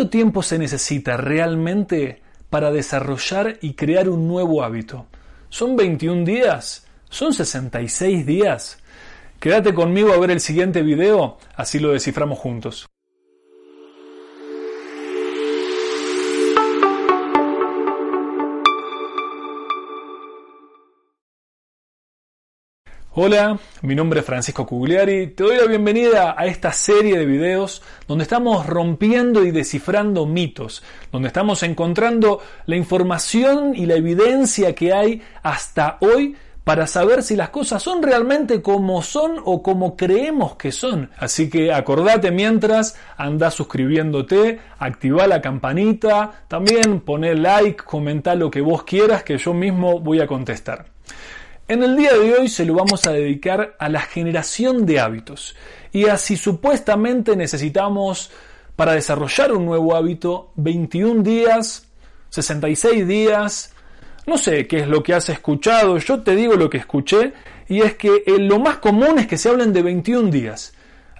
¿Cuánto tiempo se necesita realmente para desarrollar y crear un nuevo hábito? ¿Son 21 días? ¿Son 66 días? Quédate conmigo a ver el siguiente video, así lo desciframos juntos. Hola, mi nombre es Francisco Cugliari, te doy la bienvenida a esta serie de videos donde estamos rompiendo y descifrando mitos, donde estamos encontrando la información y la evidencia que hay hasta hoy para saber si las cosas son realmente como son o como creemos que son. Así que acordate mientras, anda suscribiéndote, activa la campanita, también poné like, comenta lo que vos quieras que yo mismo voy a contestar. En el día de hoy se lo vamos a dedicar a la generación de hábitos y así supuestamente necesitamos para desarrollar un nuevo hábito 21 días, 66 días, no sé qué es lo que has escuchado, yo te digo lo que escuché y es que eh, lo más común es que se hablen de 21 días.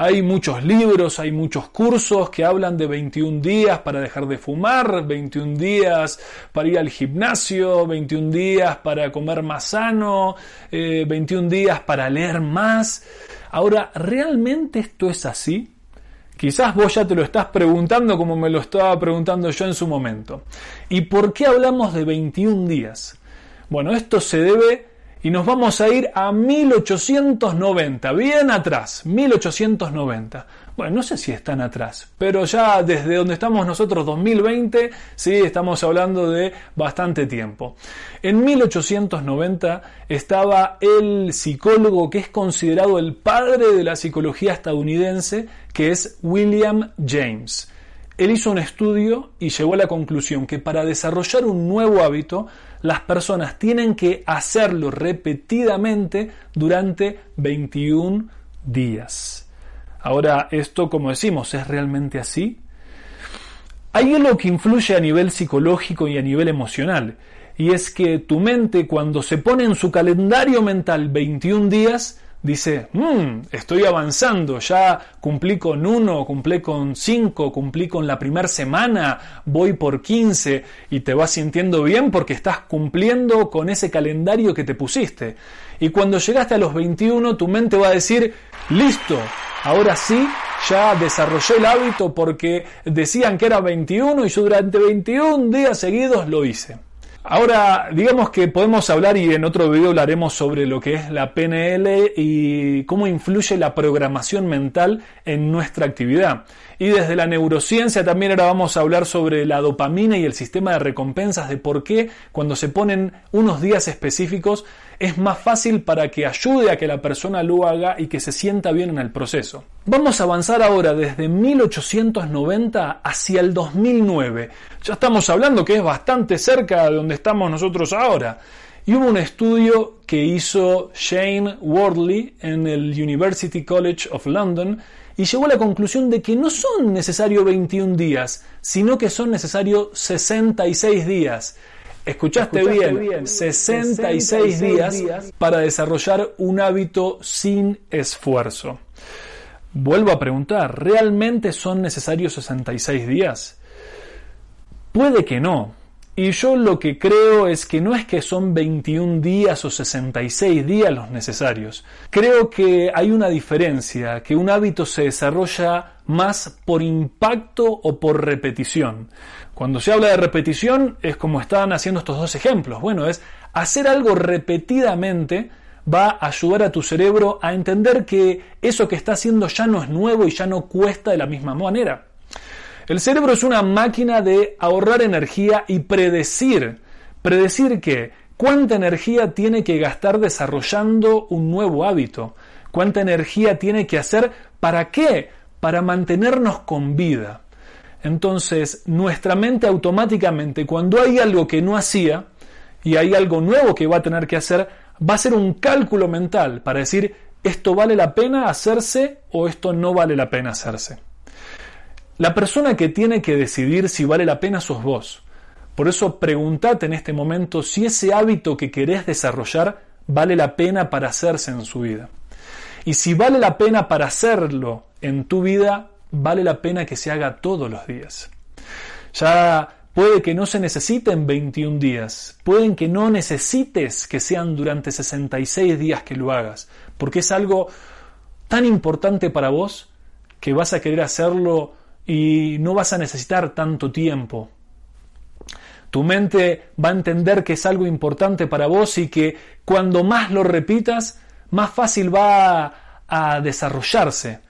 Hay muchos libros, hay muchos cursos que hablan de 21 días para dejar de fumar, 21 días para ir al gimnasio, 21 días para comer más sano, 21 eh, días para leer más. Ahora, ¿realmente esto es así? Quizás vos ya te lo estás preguntando como me lo estaba preguntando yo en su momento. ¿Y por qué hablamos de 21 días? Bueno, esto se debe y nos vamos a ir a 1890, bien atrás, 1890. Bueno, no sé si están atrás, pero ya desde donde estamos nosotros, 2020, sí, estamos hablando de bastante tiempo. En 1890 estaba el psicólogo que es considerado el padre de la psicología estadounidense, que es William James. Él hizo un estudio y llegó a la conclusión que para desarrollar un nuevo hábito, las personas tienen que hacerlo repetidamente durante 21 días. Ahora, esto, como decimos, ¿es realmente así? Hay algo que influye a nivel psicológico y a nivel emocional, y es que tu mente cuando se pone en su calendario mental 21 días, dice, mmm, estoy avanzando, ya cumplí con uno, cumplí con cinco, cumplí con la primera semana, voy por 15 y te vas sintiendo bien porque estás cumpliendo con ese calendario que te pusiste. Y cuando llegaste a los 21, tu mente va a decir, listo, ahora sí, ya desarrollé el hábito porque decían que era 21 y yo durante 21 días seguidos lo hice. Ahora, digamos que podemos hablar y en otro video hablaremos sobre lo que es la PNL y cómo influye la programación mental en nuestra actividad. Y desde la neurociencia también ahora vamos a hablar sobre la dopamina y el sistema de recompensas, de por qué cuando se ponen unos días específicos es más fácil para que ayude a que la persona lo haga y que se sienta bien en el proceso. Vamos a avanzar ahora desde 1890 hacia el 2009. Ya estamos hablando que es bastante cerca de donde estamos nosotros ahora. Y hubo un estudio que hizo Shane Wardley en el University College of London y llegó a la conclusión de que no son necesarios 21 días, sino que son necesarios 66 días. Escuchaste, bien, 66, días para desarrollar un hábito sin esfuerzo. Vuelvo a preguntar, ¿realmente son necesarios 66 días? Puede que no, y yo lo que creo es que no es que son 21 días o 66 días los necesarios. Creo que hay una diferencia, que un hábito se desarrolla más por impacto o por repetición. Cuando se habla de repetición es como estaban haciendo estos dos ejemplos. Bueno, es hacer algo repetidamente va a ayudar a tu cerebro a entender que eso que está haciendo ya no es nuevo y ya no cuesta de la misma manera. El cerebro es una máquina de ahorrar energía y predecir. ¿Predecir qué? ¿Cuánta energía tiene que gastar desarrollando un nuevo hábito? ¿Cuánta energía tiene que hacer? ¿Para qué? Para mantenernos con vida. Entonces, nuestra mente automáticamente, cuando hay algo que no hacía y hay algo nuevo que va a tener que hacer, va a hacer un cálculo mental para decir, esto vale la pena hacerse o esto no vale la pena hacerse. La persona que tiene que decidir si vale la pena sos vos. Por eso pregúntate en este momento si ese hábito que querés desarrollar vale la pena para hacerse en su vida. Y si vale la pena para hacerlo en tu vida, vale la pena que se haga todos los días. Ya puede que no se necesiten 21 días, pueden que no necesites que sean durante 66 días que lo hagas, porque es algo tan importante para vos que vas a querer hacerlo y no vas a necesitar tanto tiempo. Tu mente va a entender que es algo importante para vos y que cuando más lo repitas, más fácil va a, desarrollarse.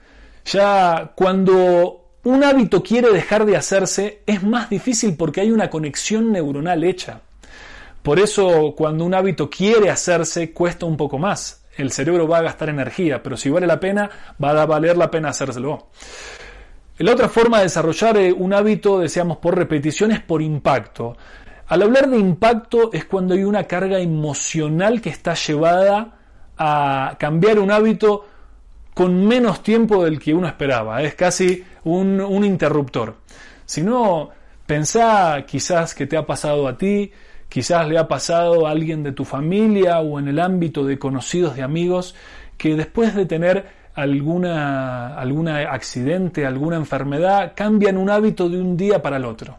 Ya cuando un hábito quiere dejar de hacerse, es más difícil porque hay una conexión neuronal hecha. Por eso cuando un hábito quiere hacerse, cuesta un poco más. El cerebro va a gastar energía, pero si vale la pena, va a valer la pena hacérselo. La otra forma de desarrollar eh, un hábito, deseamos por repetición, es por impacto. Al hablar de impacto es cuando hay una carga emocional que está llevada a cambiar un hábito con menos tiempo del que uno esperaba. Es casi un, un interruptor. Si no, pensá quizás que te ha pasado a ti, quizás le ha pasado a alguien de tu familia o en el ámbito de conocidos de amigos que después de tener alguna, algún accidente, alguna enfermedad, cambian un hábito de un día para el otro.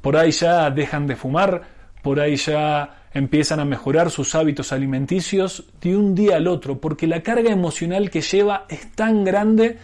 Por ahí ya dejan de fumar, por ahí ya empiezan a mejorar sus hábitos alimenticios de un día al otro, porque la carga emocional que lleva es tan grande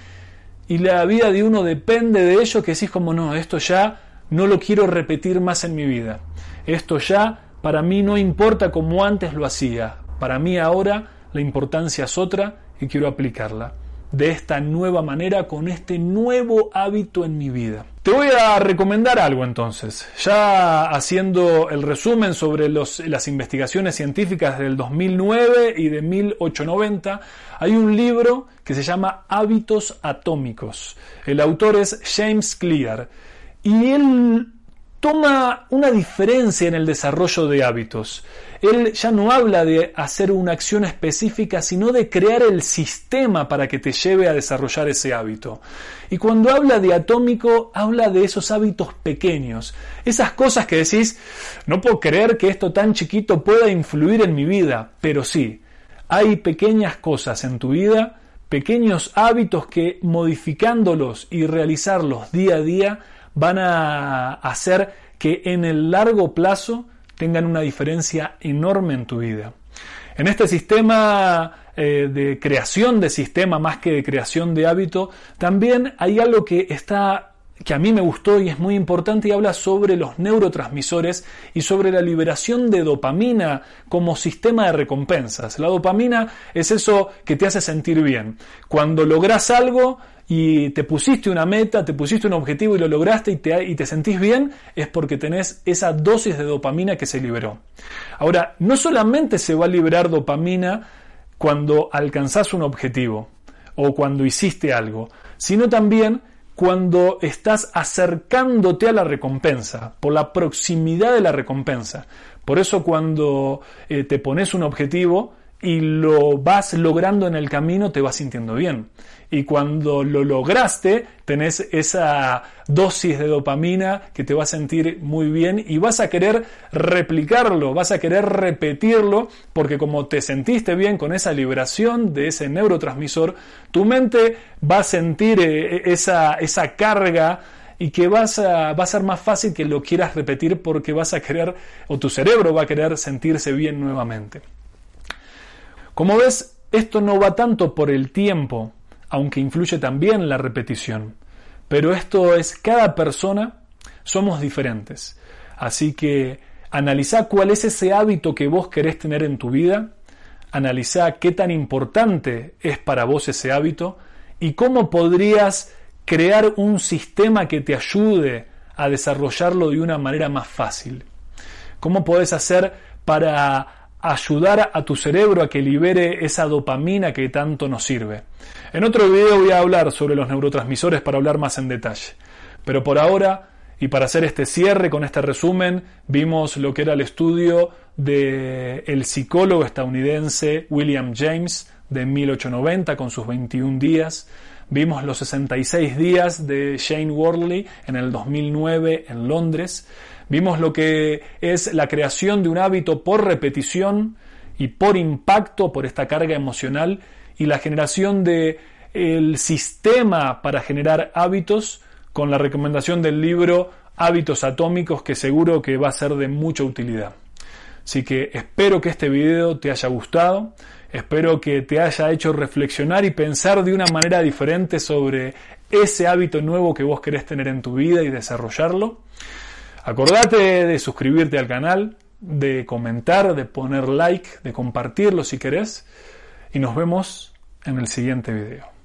y la vida de uno depende de ello que decís como no, esto ya no lo quiero repetir más en mi vida. Esto ya para mí no importa como antes lo hacía. Para mí ahora la importancia es otra y quiero aplicarla de esta nueva manera con este nuevo hábito en mi vida. Te voy a recomendar algo entonces. Ya haciendo el resumen sobre las investigaciones científicas del 2009 y de 1890, hay un libro que se llama Hábitos Atómicos. El autor es James Clear y él toma una diferencia en el desarrollo de hábitos. Él ya no habla de hacer una acción específica, sino de crear el sistema para que te lleve a desarrollar ese hábito. Y cuando habla de atómico, habla de esos hábitos pequeños, esas cosas que decís, no puedo creer que esto tan chiquito pueda influir en mi vida, pero sí, hay pequeñas cosas en tu vida, pequeños hábitos que modificándolos y realizarlos día a día, van a hacer que en el largo plazo tengan una diferencia enorme en tu vida. En este sistema eh, de creación de sistema más que de creación de hábito, también hay algo que está que a mí me gustó y es muy importante y habla sobre los neurotransmisores y sobre la liberación de dopamina como sistema de recompensas. La dopamina es eso que te hace sentir bien. Cuando logras algo, y te pusiste una meta, te pusiste un objetivo y lo lograste y te, y te sentís bien, es porque tenés esa dosis de dopamina que se liberó. Ahora, no solamente se va a liberar dopamina cuando alcanzás un objetivo o cuando hiciste algo, sino también cuando estás acercándote a la recompensa, por la proximidad de la recompensa. Por eso cuando eh, te pones un objetivo, y lo vas logrando en el camino, te vas sintiendo bien. Y cuando lo lograste, tenés esa dosis de dopamina que te va a sentir muy bien y vas a querer replicarlo, vas a querer repetirlo, porque como te sentiste bien con esa liberación de ese neurotransmisor, tu mente va a sentir eh, esa, esa carga y que vas a, va a ser más fácil que lo quieras repetir porque vas a querer, o tu cerebro va a querer sentirse bien nuevamente. Como ves, esto no va tanto por el tiempo, aunque influye también la repetición. Pero esto es cada persona, somos diferentes. Así que analiza cuál es ese hábito que vos querés tener en tu vida, analiza qué tan importante es para vos ese hábito y cómo podrías crear un sistema que te ayude a desarrollarlo de una manera más fácil. ¿Cómo podés hacer para ayudar a tu cerebro a que libere esa dopamina que tanto nos sirve. En otro video voy a hablar sobre los neurotransmisores para hablar más en detalle. Pero por ahora, y para hacer este cierre con este resumen, vimos lo que era el estudio del el psicólogo estadounidense William James de 1890 con sus 21 días. Vimos los 66 días de Shane Worley en el 2009 en Londres. Vimos lo que es la creación de un hábito por repetición y por impacto, por esta carga emocional y la generación de sistema para generar hábitos con la recomendación del libro Hábitos Atómicos que seguro que va a ser de mucha utilidad. Así que espero que este video te haya gustado, espero que te haya hecho reflexionar y pensar de una manera diferente sobre ese hábito nuevo que vos querés tener en tu vida y desarrollarlo. Acordate de suscribirte al canal, de comentar, de poner like, de compartirlo si querés y nos vemos en el siguiente video.